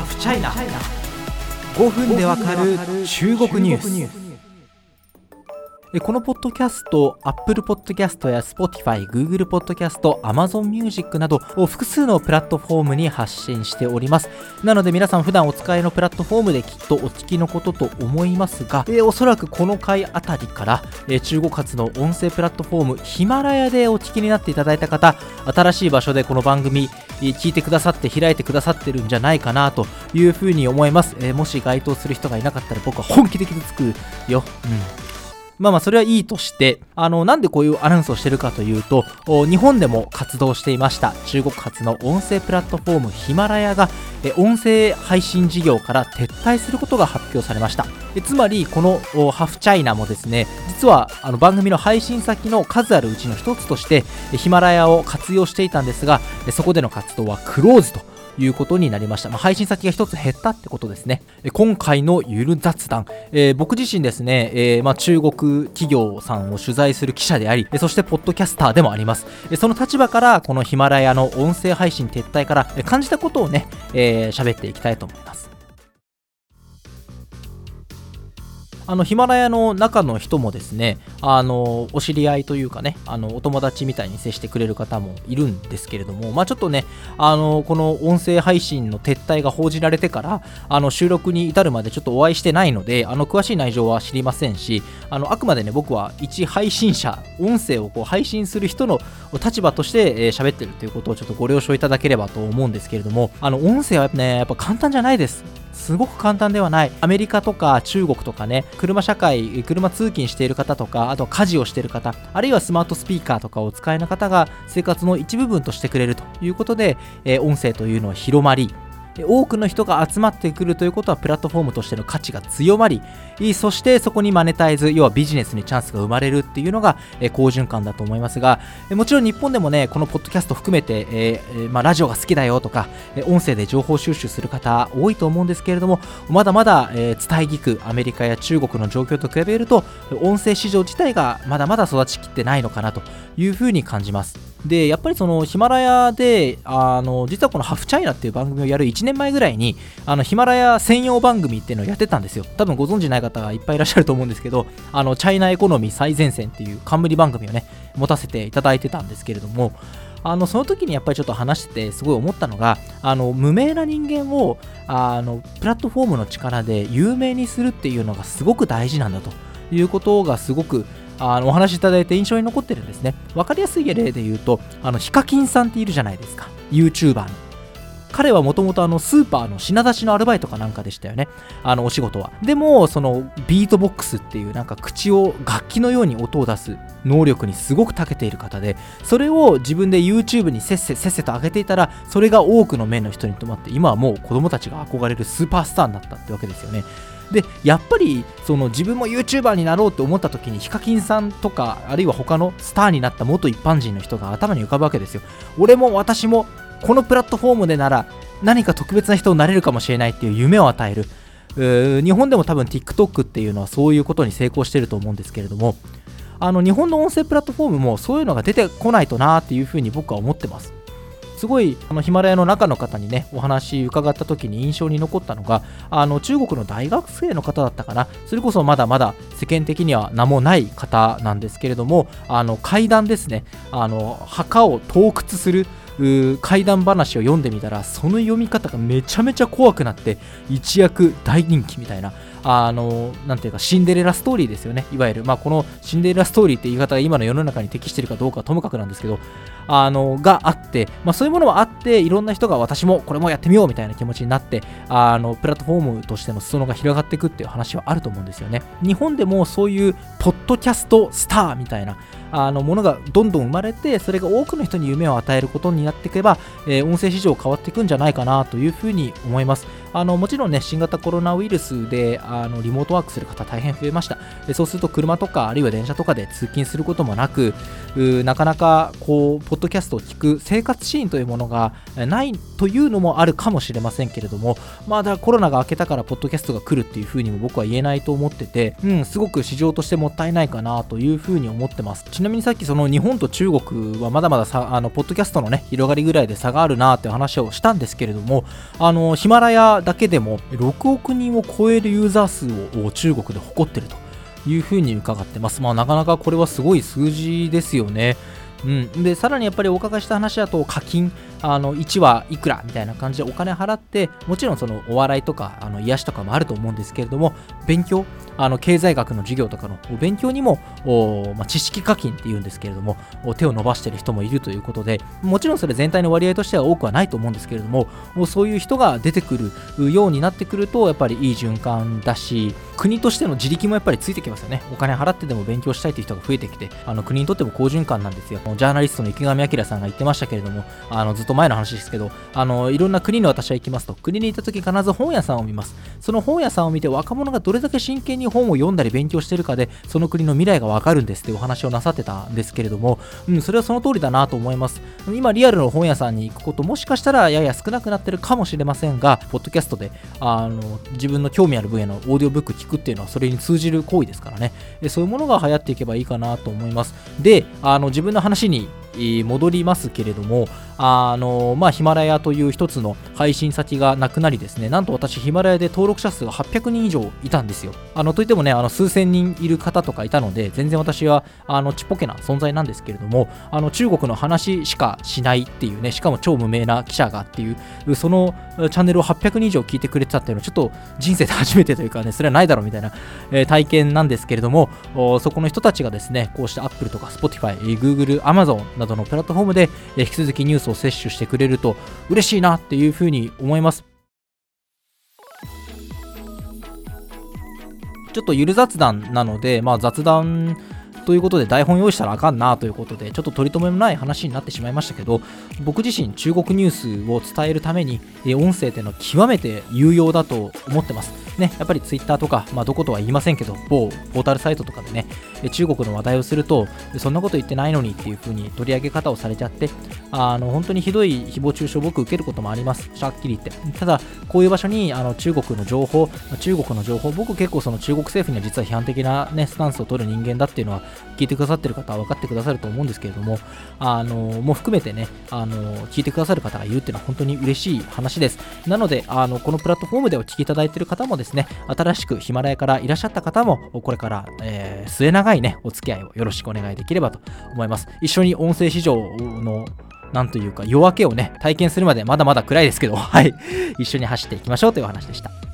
ハフチャイナ5分でわかる中国ニュース。このポッドキャスト、Apple Podcast や Spotify、Google Podcast、Amazon Music など複数のプラットフォームに発信しております。なので皆さん普段お使いのプラットフォームできっとお聞きのことと思いますが、えおそらくこの回あたりから、え中国発の音声プラットフォームヒマラヤでお聞きになっていただいた方、新しい場所でこの番組聞いてくださって開いてくださってるんじゃないかなというふうに思います。えもし該当する人がいなかったら僕は本気で傷つくよ。うんまあまあそれはいいとして、あの、なんでこういうアナウンスをしてるかというと、日本でも活動していました。中国発の音声プラットフォームヒマラヤが、音声配信事業から撤退することが発表されました。つまり、このハフチャイナもですね、実はあの番組の配信先の数あるうちの一つとして、ヒマラヤを活用していたんですが、そこでの活動はクローズということになりました。まあ、配信先が1つ減ったってことですね。今回のゆる雑談、えー、僕自身ですね、えー、まあ、中国企業さんを取材する記者であり、そしてポッドキャスターでもあります。その立場からこのヒマラヤの音声配信撤退から感じたことをね、え、喋っていきたいと思います。あのヒマラヤの中の人もですねあのお知り合いというかねあのお友達みたいに接してくれる方もいるんですけれども、まあ、ちょっとねあのこの音声配信の撤退が報じられてからあの収録に至るまでちょっとお会いしてないのであの詳しい内情は知りませんしあのあくまでね僕は一配信者音声をこう配信する人の立場として喋、えー、ってるということをちょっとご了承いただければと思うんですけれどもあの音声はねやっぱ簡単じゃないです。すごく簡単ではない。アメリカとか中国とかね、車社会、車通勤している方とか、あと家事をしている方、あるいはスマートスピーカーとかをお使いの方が生活の一部分としてくれるということで、え、音声というのは広まり、多くの人が集まってくるということはプラットフォームとしての価値が強まりそしてそこにマネタイズ要はビジネスにチャンスが生まれるっていうのが好循環だと思いますがもちろん日本でもねこのポッドキャスト含めて、えー、まあ、ラジオが好きだよとか音声で情報収集する方多いと思うんですけれどもまだまだ、えー、伝え聞くアメリカや中国の状況と比べると音声市場自体がまだまだ育ちきってないのかなというふうに感じます。でやっぱりそのヒマラヤであの実はこのハフチャイナっていう番組をやる1年前ぐらいにあのヒマラヤ専用番組っていうのをやってたんですよ。多分ご存知ない方がいっぱいいらっしゃると思うんですけどあのチャイナエコノミー最前線っていう冠番組をね持たせていただいてたんですけれどもあのその時にやっぱりちょっと話しててすごい思ったのがあの無名な人間をあのプラットフォームの力で有名にするっていうのがすごく大事なんだということがすごくあのお話しいただいて印象に残ってるんですね。わかりやすい例で言うと、あのヒカキンさんっているじゃないですか。YouTuber の。彼はもともとスーパーの品出しのアルバイトかなんかでしたよね。あのお仕事は。でも、そのビートボックスっていうなんか口を楽器のように音を出す能力にすごく長けている方で、それを自分で YouTube にせっせせっせと上げていたら、それが多くの面の人にとまって、今はもう子供たちが憧れるスーパースターになったってわけですよね。でやっぱりその自分も YouTuber になろうって思った時にヒカキンさんとかあるいは他のスターになった元一般人の人が頭に浮かぶわけですよ。俺も私もこのプラットフォームでなら何か特別な人になれるかもしれないっていう夢を与える。日本でも多分 TikTok っていうのはそういうことに成功してると思うんですけれどもあの日本の音声プラットフォームもそういうのが出てこないとなっていうふうに僕は思ってます。すごいあのヒマラヤの中の方にねお話伺った時に印象に残ったのがあの中国の大学生の方だったかな。それこそまだまだ世間的には名もない方なんですけれどもあの階段ですね。あの墓を盗掘する怪談話を読んでみたらその読み方がめちゃめちゃ怖くなって一躍大人気みたいなあのなんていうかシンデレラストーリーですよね。いわゆる、まあ、このシンデレラストーリーって言い方が今の世の中に適しているかどうかはともかくなんですけどあのがあって、まあ、そういうものもあっていろんな人が私もこれもやってみようみたいな気持ちになってあのプラットフォームとしての裾野が広がっていくっていう話はあると思うんですよね。日本でもそういうポッドキャストスターみたいなあのものがどんどん生まれてそれが多くの人に夢を与えることになっていけば、えー、音声市場変わっていくんじゃないかなというふうに思います。あのもちろんね新型コロナウイルスであのリモートワークする方大変増えました。でそうすると車とかあるいは電車とかで通勤することもなくなかなかこうポッドキャストを聞く生活シーンというものがないというのもあるかもしれませんけれどもまだコロナが明けたからポッドキャストが来るっていうふうにも僕は言えないと思ってて、うん、すごく市場としてもったいないかなというふうに思ってます。ちなみにさっきその日本と中国はまだまださあのポッドキャストのね広がりぐらいで差があるなっていう話をしたんですけれどもあのヒマラヤだけでも6億人を超えるユーザー数を中国で誇ってるというふうに伺ってます。まあ、なかなかこれはすごい数字ですよね。うん、でさらにやっぱりお伺いした話だと課金あの1話いくらみたいな感じでお金払ってもちろんそのお笑いとかあの癒しとかもあると思うんですけれども勉強あの経済学の授業とかの勉強にもまあ、知識課金っていうんですけれども手を伸ばしてる人もいるということでもちろんそれ全体の割合としては多くはないと思うんですけれどもそういう人が出てくるようになってくるとやっぱりいい循環だし国としての自力もやっぱりついてきますよね。お金払ってでも勉強したいという人が増えてきてあの国にとっても好循環なんですよ。ジャーナリストの池上彰さんが言ってましたけれどもあのずっとと前の話ですけどあのいろんな国に私は行きますと。国に行った時必ず本屋さんを見ます。その本屋さんを見て若者がどれだけ真剣に本を読んだり勉強してるかでその国の未来がわかるんですってお話をなさってたんですけれども、うん、それはその通りだなと思います。今リアルの本屋さんに行くこともしかしたらやや少なくなってるかもしれませんがポッドキャストであの自分の興味ある分野のオーディオブック聞くっていうのはそれに通じる行為ですからね。そういうものが流行っていけばいいかなと思います。であの自分の話に戻りますけれども、あのまあ、ヒマラヤという一つの配信先がなくなりですね、なんと私、ヒマラヤで登録者数が800人以上いたんですよ。あのといってもね、あの数千人いる方とかいたので、全然私はあのちっぽけな存在なんですけれども、あの中国の話しかしないっていうね、しかも超無名な記者がっていう、そのチャンネルを800人以上聞いてくれてたっていうのは、ちょっと人生で初めてというかね、それはないだろうみたいな、えー、体験なんですけれども、そこの人たちがですね、こうして Apple とか Spotify、Google、Amazon などのプラットフォームで引き続きニュースを摂取してくれると嬉しいなっていうふうに思います。ちょっとゆる雑談なので、まあ、雑談ということで台本用意したらあかんなということで、ちょっと取り留めもない話になってしまいましたけど、僕自身中国ニュースを伝えるために、音声っていうのは極めて有用だと思ってます。ね、やっぱり Twitter とか、まあ、どことは言いませんけど、某ポータルサイトとかでね、中国の話題をすると、そんなこと言ってないのにっていう風に取り上げ方をされちゃって、あの本当にひどい誹謗中傷を僕受けることもあります。はっきり言って。ただ、こういう場所にあの中国の情報、中国の情報、僕結構その中国政府には実は批判的な、ね、スタンスを取る人間だっていうのは聞いてくださってる方は分かってくださると思うんですけれども、あのも含めてね、あの聞いてくださる方がいるっていうのは本当に嬉しい話です。なので、あのこのプラットフォームでお聞きいただいている方もですね、新しくヒマラヤからいらっしゃった方も、これから、えー、末長いね、お付き合いをよろしくお願いできればと思います。一緒に音声市場のなんというか夜明けをね、体験するまでまだまだ暗いですけど、はい、一緒に走っていきましょうというお話でした。